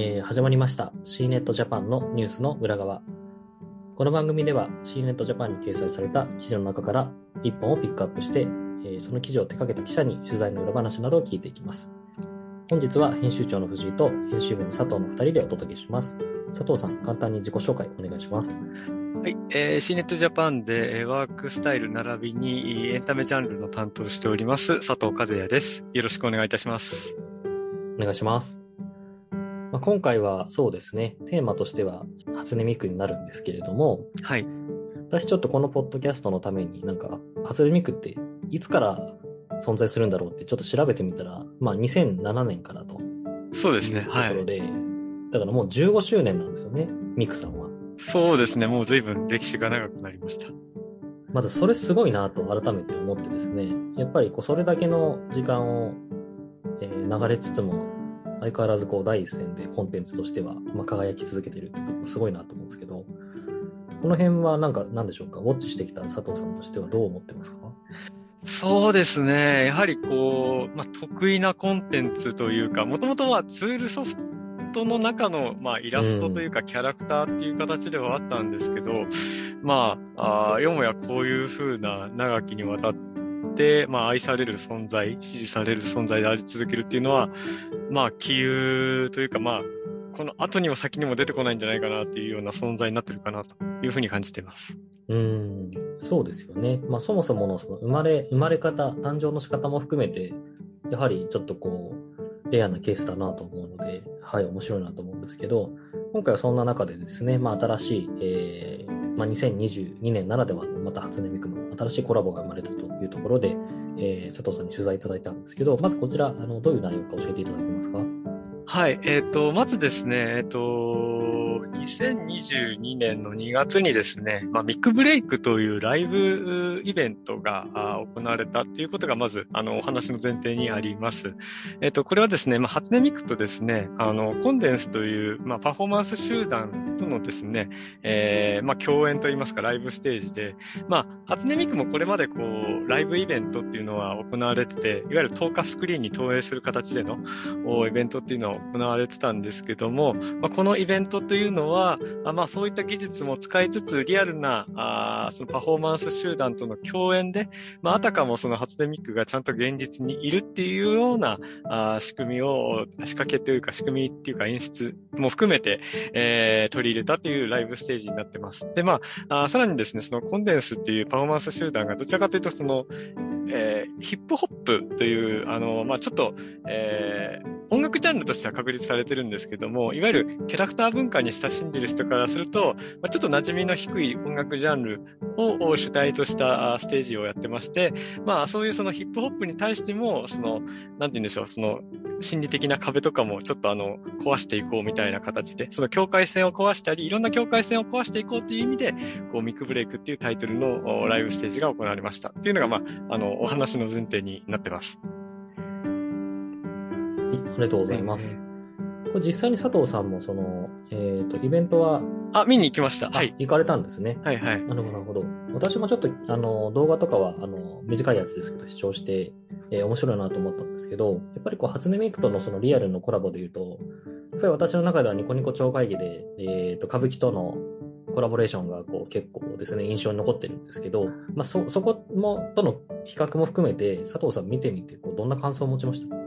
えー始まりました C ネットジャパンのニュースの裏側。この番組では C ネットジャパンに掲載された記事の中から1本をピックアップして、えーその記事を手掛けた記者に取材の裏話などを聞いていきます。本日は編集長の藤井と編集部の佐藤の2人でお届けします。佐藤さん、簡単に自己紹介お願いします。はい、えー、C ネットジャパンでえーワークスタイル並びにえーエンタメジャンルの担当をしております佐藤和也です。よろしくお願いいたします。お願いします。まあ、今回はそうですね、テーマとしては初音ミクになるんですけれども、はい。私ちょっとこのポッドキャストのためになんか初音ミクっていつから存在するんだろうってちょっと調べてみたら、まあ2007年からとそうですね。いうとはい。ころで、だからもう15周年なんですよね、ミクさんは。そうですね。もう随分歴史が長くなりました。まずそれすごいなと改めて思ってですね、やっぱりこうそれだけの時間を、えー流れつつも、相変わらずこう第一線でコンテンツとしては、まあ、輝き続けてるってすごいなと思うんですけど、この辺はなんか何でしょうか、ウォッチしてきた佐藤さんとしてはどう思ってますか？そうですね。やはりこう、まあ、得意なコンテンツというか、もともとはツールソフトの中の、まあ、イラストというか、キャラクターっていう形ではあったんですけど、まあ、あーよもやこういう風な長きにわたって、まあ、愛される存在、支持される存在であり続けるっていうのは、まあ、杞憂というか、まあ、この後にも先にも出てこないんじゃないかなっていうような存在になってるかなというふうに感じています。うん、そうですよね。まあそもそものその生まれ、生まれ方、誕生の仕方も含めて、やはりちょっとこう、レアなケースだなと思うので、はい、面白いなと思うんですけど、今回はそんな中でですね、まあ新しい、えーまあ、2022年ならではのまた初音ミクの新しいコラボが生まれたというところで、えー佐藤さんに取材いただいたんですけど、まずこちら、あのどういう内容か教えていただけますか？はい。えっ、と、まずですね、えっ、と、2022年の2月にですね、まあ、ミックブレイクというライブイベントが行われたということが、まず、あの、お話の前提にあります。えっ、と、これはですね、まあ、初音ミクとですね、あの、コンデンスという、まあ、パフォーマンス集団とのですね、えーまあ、共演といいますか、ライブステージで、まあ、初音ミクもこれまでこう、ライブイベントっていうのは行われてて、いわゆる透過スクリーンに投影する形でのイベントっていうのは行われてたんですけども、まあ、このイベントといううのは、あまあ、そういった技術も使いつつ、リアルなあそのパフォーマンス集団との共演で、まあ、あたかもその初音ミックがちゃんと現実にいるっていうようなあ仕組みを、仕掛けというか仕組みっていうか演出も含めて、えー取り入れたというライブステージになってます。で、まあ、あさらにですね、そのコンデンスっていうパフォーマンス集団がどちらかというと、その、えーヒップホップという、あの、まあ、ちょっと、えー音楽ジャンルとしては確立されてるんですけども、いわゆるキャラクター文化に親しんでる人からすると、ちょっと馴染みの低い音楽ジャンルを主体としたステージをやってまして、まあ、そういうそのヒップホップに対しても、その、なんて言うんでしょう、その、心理的な壁とかもちょっとあの、壊していこうみたいな形で、その境界線を壊したり、いろんな境界線を壊していこうという意味で、こう、ミックブレイクっていうタイトルのライブステージが行われました。っていうのが、まあ、あの、お話の前提になってます。はい、ありがとうございます。これ実際に佐藤さんもその、えっ、と、イベントは、あ、見に行きました。はい。行かれたんですね。はいはい。なるほど、なるほど。私もちょっと、あの、動画とかは、あの、短いやつですけど、視聴して、えー面白いなと思ったんですけど、やっぱりこう、初音ミクとのそのリアルのコラボで言うと、やっぱり私の中ではニコニコ超会議で、えっ、と、歌舞伎とのコラボレーションがこう結構ですね、印象に残ってるんですけど、まあ、そ、そこも、との比較も含めて、佐藤さん見てみて、こう、どんな感想を持ちました？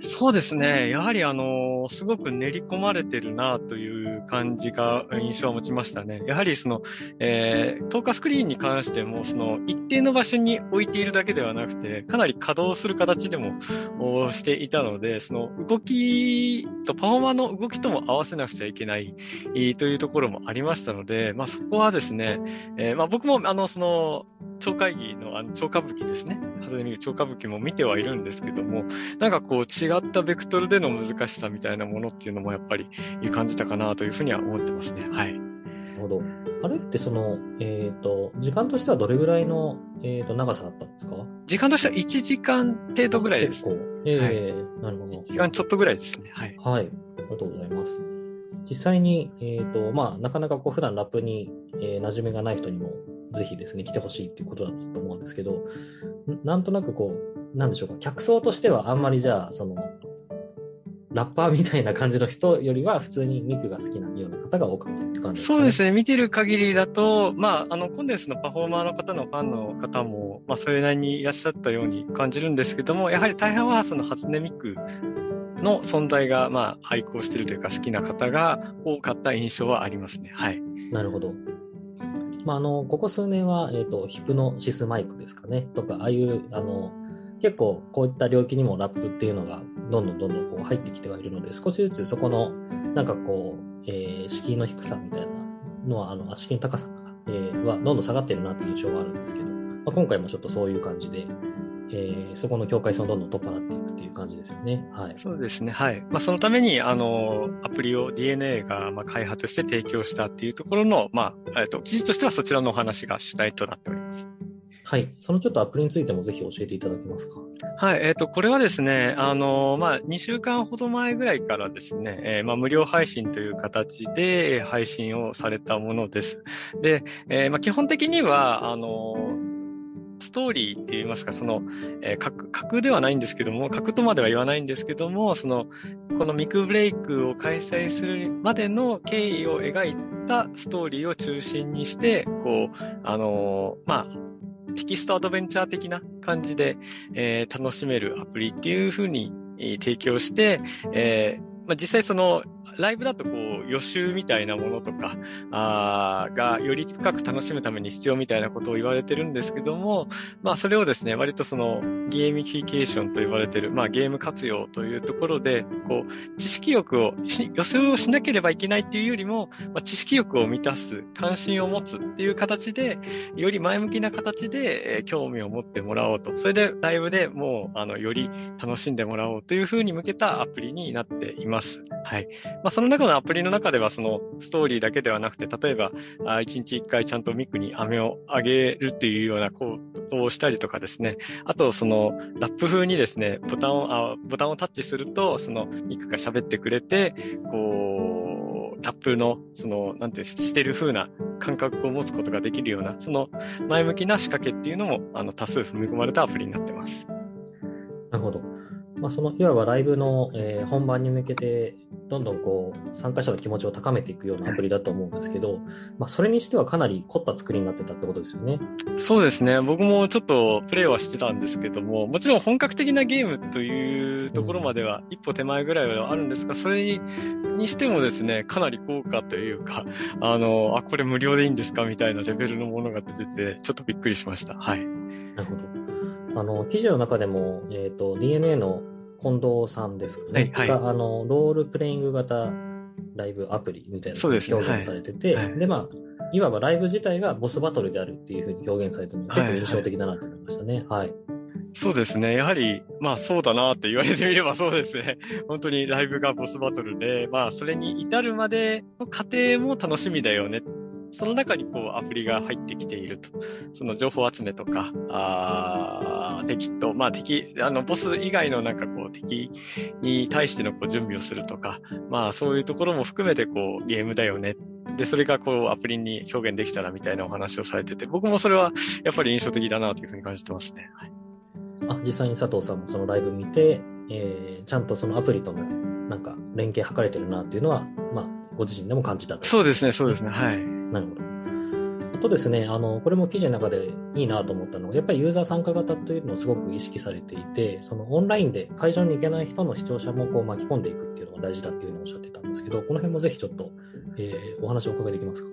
そうですね。やはりあのすごく練り込まれてるなという感じが印象を持ちましたね。やはりその、えー、透過スクリーンに関しても、その一定の場所に置いているだけではなくて、かなり稼働する形でもおしていたので、その動きと、パフォーマーの動きとも合わせなくちゃいけないえーというところもありましたので、まあそこはですね、えーまあ僕もあの、その、超会議の、あの、超歌舞伎ですね。初めに超歌舞伎も見てはいるんですけども、なんかこう違ったベクトルでの難しさみたいなものっていうのもやっぱり感じたかなというふうには思ってますね。はい。なるほど。あれってその、えっ、と、時間としてはどれぐらいの、えっ、と、長さだったんですか？時間としては1時間程度ぐらいです。結構。ええなるほど。1時間ちょっとぐらいですね。はい。はい。ありがとうございます。実際に、えっ、と、まあ、なかなかこう、普段ラップに、えー馴染みがない人にも、ぜひですね、来てほしいっていうことだと思うんですけど、んなんとなくこう、なんでしょうか、客層としてはあんまりじゃあ、その、ラッパーみたいな感じの人よりは、普通にミクが好きなような方が多かったって感じですか、ね、そうですね。見てる限りだと、まあ、あの、コンデンスのパフォーマーの方のファンの方も、まあ、それなりにいらっしゃったように感じるんですけども、やはり大半はその初音ミクの存在が、まあ、愛好してるというか好きな方が多かった印象はありますね。はい。なるほど。まあ、あの、ここ数年は、えっ、ー、と、ヒプノシスマイクですかね、とか、ああいう、あの、結構こういった領域にもラップっていうのがどんどんどんどんこう入ってきてはいるので、少しずつそこの、なんかこう、えー、敷居の低さみたいなのは、あの、敷居の高さか、えー、はどんどん下がってるなという印象はあるんですけど、まあ、今回もちょっとそういう感じで、えー、そこの境界線をどんどん取っ払っていくっていう感じですよね。はい。そうですね。はい。まあ、そのために、あの、アプリを DNA が、まあ、開発して提供したっていうところの、まあ、えっと、記事としてはそちらのお話が主体となっております。はい。そのちょっとアプリについてもぜひ教えていただけますか？はい。えっ、ー、と、これはですね、あの、まあ、2週間ほど前ぐらいからですね、えー、まあ、無料配信という形で配信をされたものです。で、えー、まあ、基本的には、あの、ストーリーって言いますか、その、えー、格、格ではないんですけども、格とまでは言わないんですけども、その、このミクブレイクを開催するまでの経緯を描いたストーリーを中心にして、こう、あのー、まあ、テキストアドベンチャー的な感じで、えー、楽しめるアプリっていう風に、提供して、えーまあ、実際そのライブだとこう予習みたいなものとかあがより深く楽しむために必要みたいなことを言われてるんですけども、まあそれをですね、割とそのゲーミフィケーションと言われてる、まあゲーム活用というところで、こう知識欲を予想をしなければいけないっていうよりも、まあ、知識欲を満たす、関心を持つっていう形で、より前向きな形で、え、興味を持ってもらおうと。それでライブでもう、あの、より楽しんでもらおうというふうに向けたアプリになっています。はい。ま、その中のアプリの中では、そのストーリーだけではなくて、例えば、あ1日1回ちゃんとミクに飴をあげるっていうようなことをしたりとかですね、あと、その、ラップ風にですね、ボタンを、あボタンをタッチすると、そのミクが喋ってくれて、こう、ラップの、その、なんてしてる風な感覚を持つことができるような、その前向きな仕掛けっていうのも、あの、多数踏み込まれたアプリになってます。なるほど。まあ、そのいわばライブの、えー、本番に向けてどんどんこう参加者の気持ちを高めていくようなアプリだと思うんですけど、まあ、それにしてはかなり凝った作りになってたってことですよね。そうですね。僕もちょっとプレイはしてたんですけども、もちろん本格的なゲームというところまでは一歩手前ぐらいはあるんですが、それににしてもですね、かなり高価というか、あの、あ、これ無料でいいんですかみたいなレベルのものが出てて、ちょっとびっくりしました。はい。なるほど。あの、記事の中でも、えっ、ー、と、DNA の近藤さんですかね。はい、はい、が、あの、ロールプレイング型ライブアプリみたいな表現されてて、で、ねはい、まあ、いわばライブ自体がボスバトルであるっていうふうに表現されてるのが結構印象的だなと思いましたね。はい、はい、そうですね。やはり、まあそうだなって言われてみればそうですね。本当にライブがボスバトルで、まあそれに至るまでの過程も楽しみだよねその中にこうアプリが入ってきていると。その情報集めとか、あ敵と、まあ敵、あの、ボス以外のなんかこう敵に対してのこう準備をするとか、まあそういうところも含めてこうゲームだよね。で、それがこうアプリに表現できたらみたいなお話をされてて、僕もそれはやっぱり印象的だなというふうに感じてますね。はい、あ、実際に佐藤さんもそのライブ見て、えー、ちゃんとそのアプリとのなんか連携図れてるなっていうのは、まあ、ご自身でも感じたと。そうですね、そうですね、はい。なるほど。とですね、あの、これも記事の中でいいなと思ったのは、やっぱりユーザー参加型というのをすごく意識されていて、そのオンラインで会場に行けない人の視聴者もこう巻き込んでいくっていうのが大事だっていうのをおっしゃってたんですけど、この辺もぜひちょっと、えー、お話をお伺いできますか？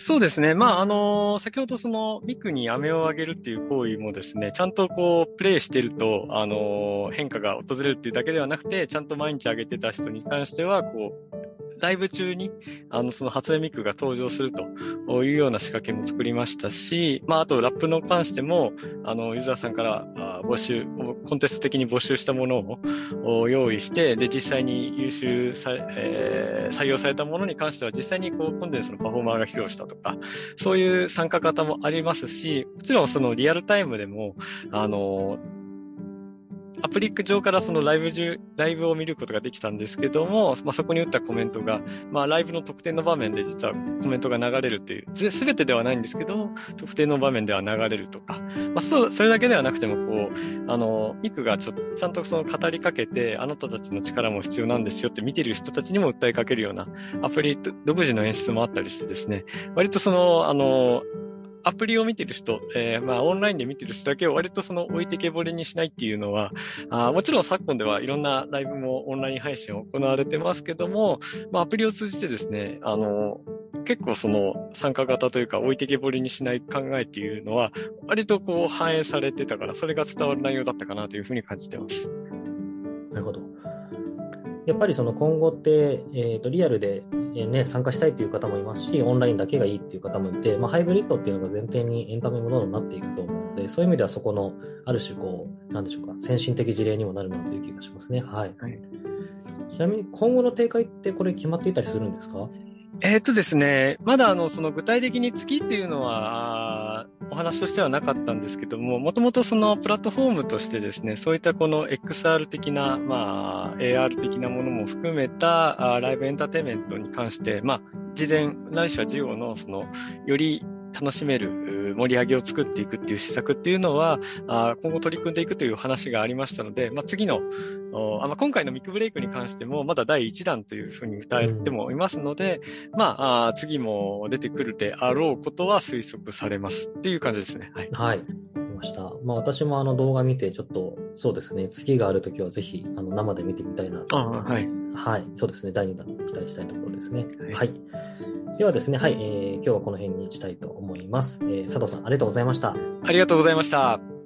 そうですね。まあ、あの先ほどその、ミクに飴をあげるっていう行為もですね、ちゃんとこう、プレイしてると、あの変化が訪れるっていうだけではなくて、ちゃんと毎日あげてた人に関しては、こう、ライブ中に、あの、その初音ミクが登場するというような仕掛けも作りましたし、まあ、あとラップの関しても、あの、ユーザーさんから募集、コンテスト的に募集したものを用意して、で、実際に優秀さ、えー、採用されたものに関しては、実際にこう、コンテンツのパフォーマーが披露したとか、そういう参加方もありますし、もちろんそのリアルタイムでも、あの、アプリ上からそのライブ中、ライブを見ることができたんですけども、まあ、そこに打ったコメントが、まあ、ライブの特典の場面で実はコメントが流れるっていう、すべてではないんですけど、特定の場面では流れるとか、まあ、そそれだけではなくても、こう、あの、ミクがちょちゃんとその語りかけて、あなたたちの力も必要なんですよって見てる人たちにも訴えかけるようなアプリ独自の演出もあったりしてですね、割とその、あの、アプリを見てる人、えー、まあ、オンラインで見てる人だけを割とその置いてけぼりにしないっていうのは、あもちろん昨今ではいろんなライブもオンライン配信を行われてますけども、まあ、アプリを通じてですね、あの、結構その参加型というか置いてけぼりにしない考えっていうのは、割とこう反映されてたから、それが伝わる内容だったかなというふうに感じてます。なるほど。やっぱりその今後って、えー、とリアルで、えね、参加したいという方もいますし、オンラインだけがいいっていう方もいて、まあ、ハイブリッドっていうのが前提にエンタメもどんどんなっていくと思うので、そういう意味ではそこの、ある種こう、なんでしょうか、先進的事例にもなるなという気がしますね。はい。はい、ちなみに今後の展開ってこれ決まっていたりするんですか？えっ、とですね、まだあの、その具体的に月っていうのは、お話としてはなかったんですけども、もともとそのプラットフォームとしてですね、そういったこの XR 的な、まあ、AR 的なものも含めたライブエンターテインメントに関して、まあ、事前、ないしは事業の、その、より楽しめる盛り上げを作っていくっていう施策っていうのは、あ今後取り組んでいくという話がありましたので、まあ、次の、あまあ、今回のミックブレイクに関しても、まだ第1弾というふうに歌えてもいますので、うん、まああ、次も出てくるであろうことは推測されますっていう感じですね。はい。はい。ました。まあ私もあの動画見てちょっとそうですね、月があるときはぜひあの生で見てみたいなとはい、はい、そうですね、第2弾期待したいところですね。はい、はいではですね、はい、えー、今日はこの辺にしたいと思います。えー、佐藤さん、ありがとうございました。ありがとうございました。